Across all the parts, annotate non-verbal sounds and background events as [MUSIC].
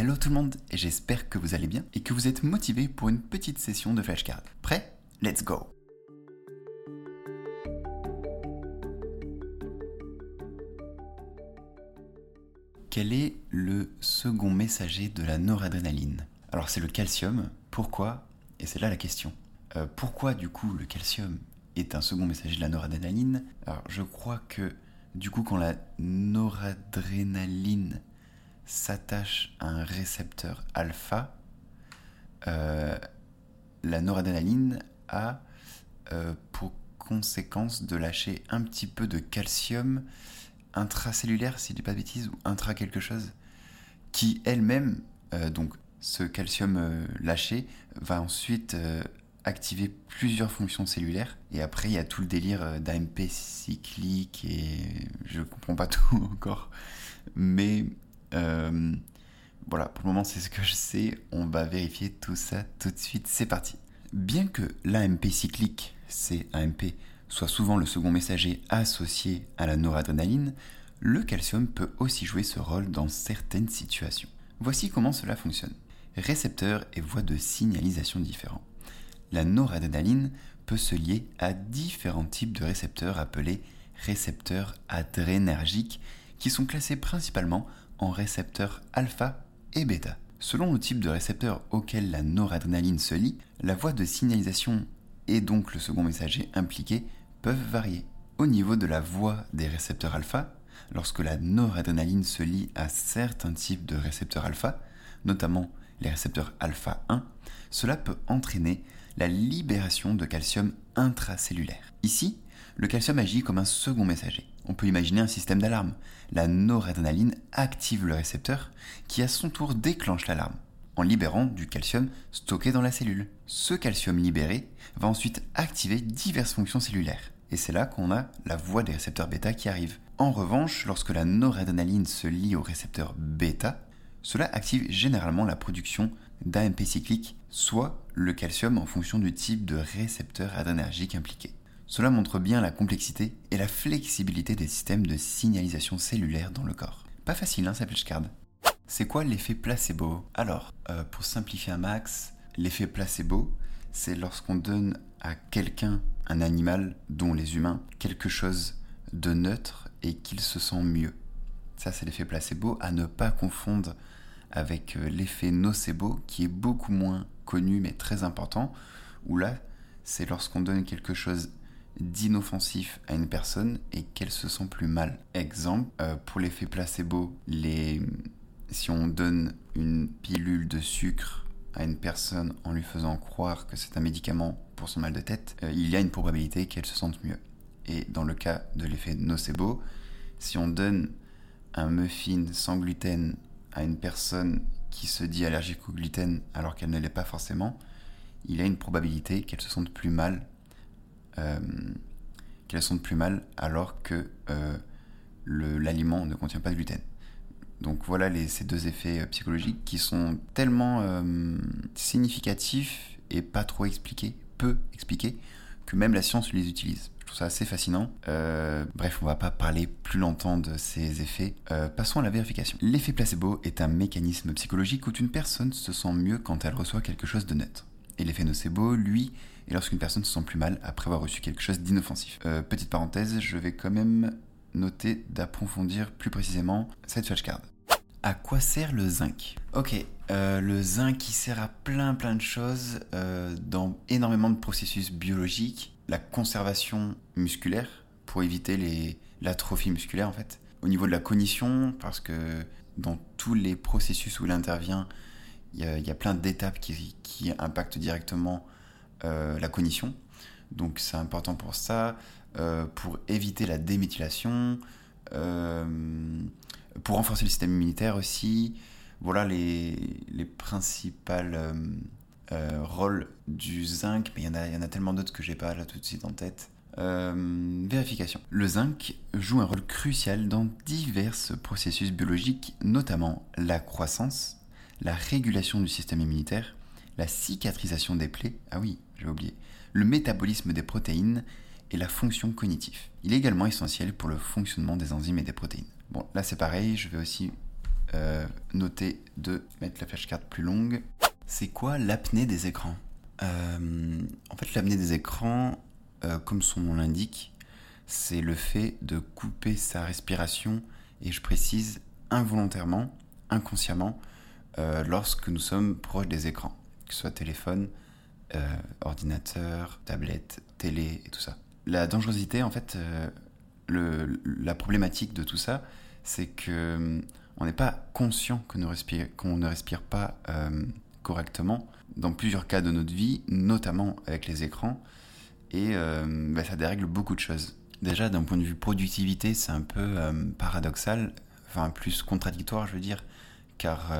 Hello tout le monde, j'espère que vous allez bien et que vous êtes motivés pour une petite session de flashcard. Prêt? Let's go Quel est le second messager de la noradrénaline? Alors c'est le calcium. Pourquoi? Et c'est là la question. Euh, pourquoi du coup le calcium est un second messager de la noradrénaline? Alors je crois que du coup quand la noradrénaline s'attache à un récepteur alpha, euh, la noradrénaline a euh, pour conséquence de lâcher un petit peu de calcium intracellulaire, si je dis pas de bêtises, ou intra quelque chose, qui elle-même, euh, donc ce calcium lâché, va ensuite activer plusieurs fonctions cellulaires. Et après, il y a tout le délire d'AMP cyclique et je comprends pas [LAUGHS] tout encore. Mais voilà, pour le moment, c'est ce que je sais. On va vérifier tout ça tout de suite. C'est parti. Bien que l'AMP cyclique, c'est AMP, soit souvent le second messager associé à la noradrénaline, le calcium peut aussi jouer ce rôle dans certaines situations. Voici comment cela fonctionne. Récepteurs et voies de signalisation différents. La noradrénaline peut se lier à différents types de récepteurs appelés récepteurs adrénergiques qui sont classés principalement en récepteurs alpha et bêta. Selon le type de récepteur auquel la noradrénaline se lie, la voie de signalisation et donc le second messager impliqué peuvent varier. Au niveau de la voie des récepteurs alpha, lorsque la noradrénaline se lie à certains types de récepteurs alpha, notamment les récepteurs alpha 1, cela peut entraîner la libération de calcium intracellulaire. Ici, le calcium agit comme un second messager. On peut imaginer un système d'alarme. La noradrénaline active le récepteur qui à son tour déclenche l'alarme en libérant du calcium stocké dans la cellule. Ce calcium libéré va ensuite activer diverses fonctions cellulaires. Et c'est là qu'on a la voie des récepteurs bêta qui arrive. En revanche, lorsque la noradrénaline se lie au récepteur bêta, cela active généralement la production d'AMP cyclique, soit le calcium en fonction du type de récepteur adrénergique impliqué. Cela montre bien la complexité et la flexibilité des systèmes de signalisation cellulaire dans le corps. Pas facile, hein, ça card. C'est quoi l'effet placebo? Alors, euh, pour simplifier un max, l'effet placebo, c'est lorsqu'on donne à quelqu'un, un animal, dont les humains, quelque chose de neutre et qu'il se sent mieux. Ça, c'est l'effet placebo, à ne pas confondre avec euh, l'effet nocebo, qui est beaucoup moins connu mais très important, où là, c'est lorsqu'on donne quelque chose d'inoffensif à une personne et qu'elle se sent plus mal. Exemple, euh, pour l'effet placebo, si on donne une pilule de sucre à une personne en lui faisant croire que c'est un médicament pour son mal de tête, euh, il y a une probabilité qu'elle se sente mieux. Et dans le cas de l'effet nocebo, si on donne un muffin sans gluten à une personne qui se dit allergique au gluten alors qu'elle ne l'est pas forcément, il y a une probabilité qu'elle se sente plus mal, euh, qu'elle se sente plus mal alors que euh, l'aliment ne contient pas de gluten. Donc voilà ces deux effets euh, psychologiques qui sont tellement euh, significatifs et pas trop expliqués, peu expliqués, que même la science les utilise. Je trouve ça assez fascinant. Bref, on va pas parler plus longtemps de ces effets. passons à la vérification. L'effet placebo est un mécanisme psychologique où une personne se sent mieux quand elle reçoit quelque chose de neutre. Et l'effet nocebo, lui, est lorsqu'une personne se sent plus mal après avoir reçu quelque chose d'inoffensif. petite parenthèse, je vais quand même noter d'approfondir plus précisément cette flashcard. À quoi sert le zinc? Ok, euh, le zinc il sert à plein plein de choses euh, dans énormément de processus biologiques, la conservation musculaire pour éviter l'atrophie musculaire en fait, au niveau de la cognition parce que dans tous les processus où il intervient, il y a, plein d'étapes qui, impactent directement euh, la cognition, donc c'est important pour ça, pour éviter la déméthylation pour renforcer le système immunitaire aussi. Voilà les, les principaux euh, euh, rôles du zinc, mais il y, en a, y en a tellement d'autres que j'ai pas là tout de suite en tête. Euh, vérification. Le zinc joue un rôle crucial dans divers processus biologiques, notamment la croissance, la régulation du système immunitaire, la cicatrisation des plaies, ah oui, j'ai oublié, le métabolisme des protéines et la fonction cognitive. Il est également essentiel pour le fonctionnement des enzymes et des protéines. Bon, là c'est pareil, je vais aussi euh, noté de mettre la flashcard plus longue. C'est quoi l'apnée des écrans? Euh, En fait, l'apnée des écrans, euh, comme son nom l'indique, c'est le fait de couper sa respiration, et je précise involontairement, inconsciemment, lorsque nous sommes proches des écrans, que ce soit téléphone, ordinateur, tablette, télé et tout ça. La dangerosité, en fait, la problématique de tout ça, c'est que hum, on n'est pas conscient qu'on ne respire pas euh, correctement dans plusieurs cas de notre vie, notamment avec les écrans, et euh, bah, ça dérègle beaucoup de choses. Déjà, d'un point de vue productivité, c'est un peu euh, paradoxal, enfin plus contradictoire, je veux dire, car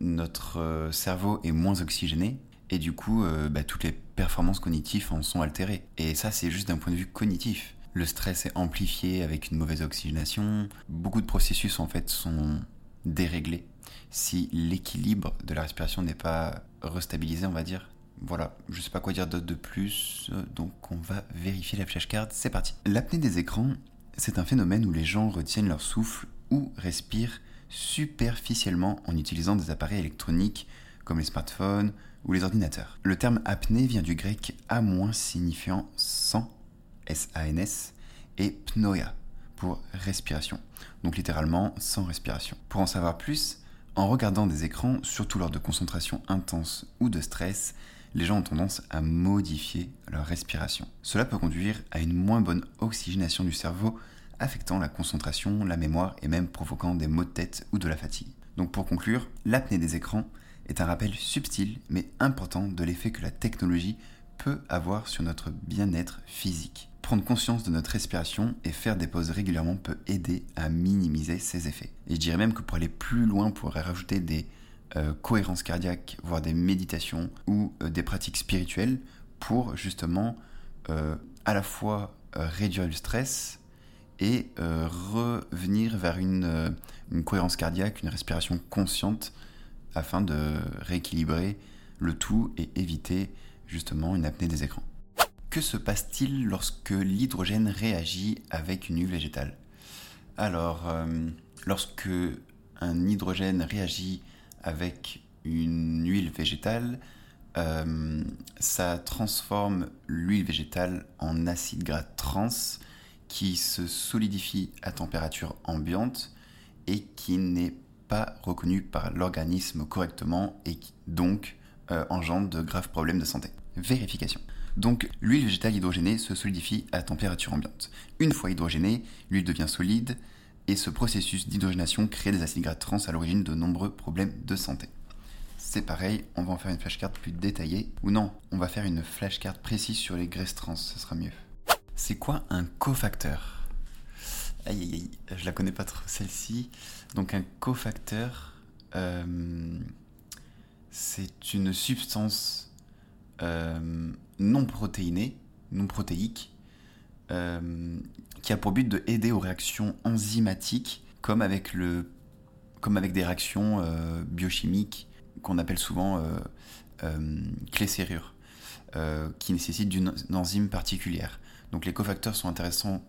notre cerveau est moins oxygéné, et du coup, bah, toutes les performances cognitives en sont altérées. Et ça, c'est juste d'un point de vue cognitif le stress est amplifié avec une mauvaise oxygénation. Beaucoup de processus en fait sont déréglés. Si l'équilibre de la respiration n'est pas restabilisé, on va dire. Voilà, je sais pas quoi dire d'autre de plus, donc on va vérifier la flashcard, c'est parti. L'apnée des écrans, c'est un phénomène où les gens retiennent leur souffle ou respirent superficiellement en utilisant des appareils électroniques comme les smartphones ou les ordinateurs. Le terme apnée vient du grec a- signifiant sans S-A-N-S, et pnoia pour respiration, donc littéralement sans respiration. Pour en savoir plus, en regardant des écrans, surtout lors de concentration intense ou de stress, les gens ont tendance à modifier leur respiration. Cela peut conduire à une moins bonne oxygénation du cerveau, affectant la concentration, la mémoire et même provoquant des maux de tête ou de la fatigue. Donc pour conclure, l'apnée des écrans est un rappel subtil mais important de l'effet que la technologie peut avoir sur notre bien-être physique. Prendre conscience de notre respiration et faire des pauses régulièrement peut aider à minimiser ses effets. Et je dirais même que pour aller plus loin, on pourrait rajouter des euh, cohérences cardiaques, voire des méditations ou euh, des pratiques spirituelles pour justement euh, à la fois réduire le stress et revenir vers une, une cohérence cardiaque, une respiration consciente afin de rééquilibrer le tout et éviter justement une apnée des écrans. Que se passe-t-il lorsque l'hydrogène réagit avec une huile végétale? Alors, euh, lorsque un hydrogène réagit avec une huile végétale, euh, ça transforme l'huile végétale en acide gras trans qui se solidifie à température ambiante et qui n'est pas reconnu par l'organisme correctement et qui donc euh, engendre de graves problèmes de santé. Vérification. Donc l'huile végétale hydrogénée se solidifie à température ambiante. Une fois hydrogénée, l'huile devient solide et ce processus d'hydrogénation crée des acides gras trans à l'origine de nombreux problèmes de santé. C'est pareil, on va en faire une flashcard plus détaillée. Ou non, on va faire une flashcard précise sur les graisses trans, ce sera mieux. C'est quoi un cofacteur? Aïe aïe aïe, je la connais pas trop celle-ci. Donc un cofacteur, euh, c'est une substance euh, non protéinée, non protéique, euh, qui a pour but de aider aux réactions enzymatiques, comme avec, des réactions biochimiques qu'on appelle souvent clés-serrures, qui nécessitent d'une enzyme particulière. Donc les cofacteurs sont intéressants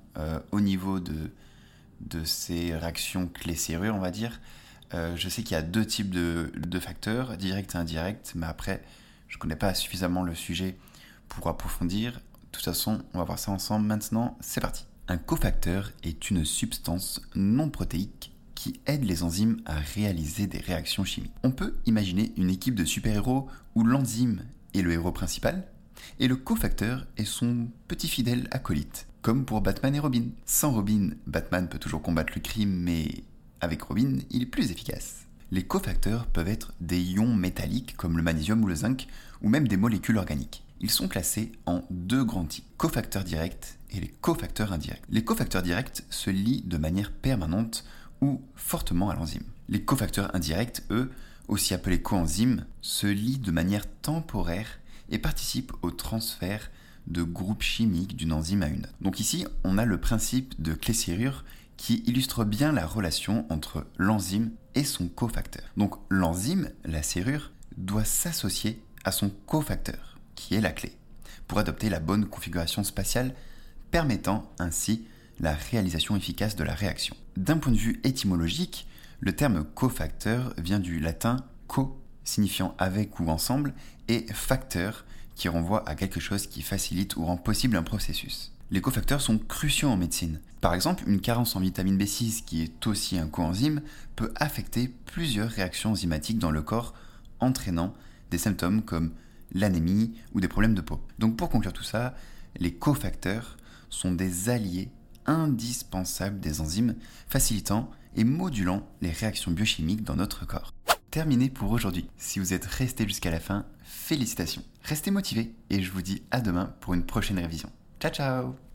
au niveau de, ces réactions clés-serrures, on va dire. je sais qu'il y a deux types de, de facteurs, direct et indirect, mais après, je ne connais pas suffisamment le sujet pour approfondir. De toute façon, on va voir ça ensemble maintenant. C'est parti. Un cofacteur est une substance non protéique qui aide les enzymes à réaliser des réactions chimiques. On peut imaginer une équipe de super-héros où l'enzyme est le héros principal et le cofacteur est son petit fidèle acolyte, comme pour Batman et Robin. Sans Robin, Batman peut toujours combattre le crime, mais avec Robin, il est plus efficace. Les cofacteurs peuvent être des ions métalliques comme le magnésium ou le zinc, ou même des molécules organiques. Ils sont classés en deux grands types, cofacteurs directs et les cofacteurs indirects. Les cofacteurs directs se lient de manière permanente ou fortement à l'enzyme. Les cofacteurs indirects, eux, aussi appelés coenzymes, se lient de manière temporaire et participent au transfert de groupes chimiques d'une enzyme à une autre. Donc ici, on a le principe de clé-serrure qui illustre bien la relation entre l'enzyme et son cofacteur. Donc l'enzyme, la serrure, doit s'associer à son cofacteur, qui est la clé, pour adopter la bonne configuration spatiale, permettant ainsi la réalisation efficace de la réaction. D'un point de vue étymologique, Le terme cofacteur vient du latin co, signifiant avec ou ensemble, et facteur, qui renvoie à quelque chose qui facilite ou rend possible un processus. Les cofacteurs sont cruciaux en médecine. Par exemple, une carence en vitamine B6, qui est aussi un coenzyme, peut affecter plusieurs réactions enzymatiques dans le corps, entraînant des symptômes comme l'anémie ou des problèmes de peau. Donc pour conclure tout ça, les cofacteurs sont des alliés indispensables des enzymes, facilitant et modulant les réactions biochimiques dans notre corps. Terminé pour aujourd'hui. Si vous êtes resté jusqu'à la fin, félicitations. Restez motivés et je vous dis à demain pour une prochaine révision. Ciao ciao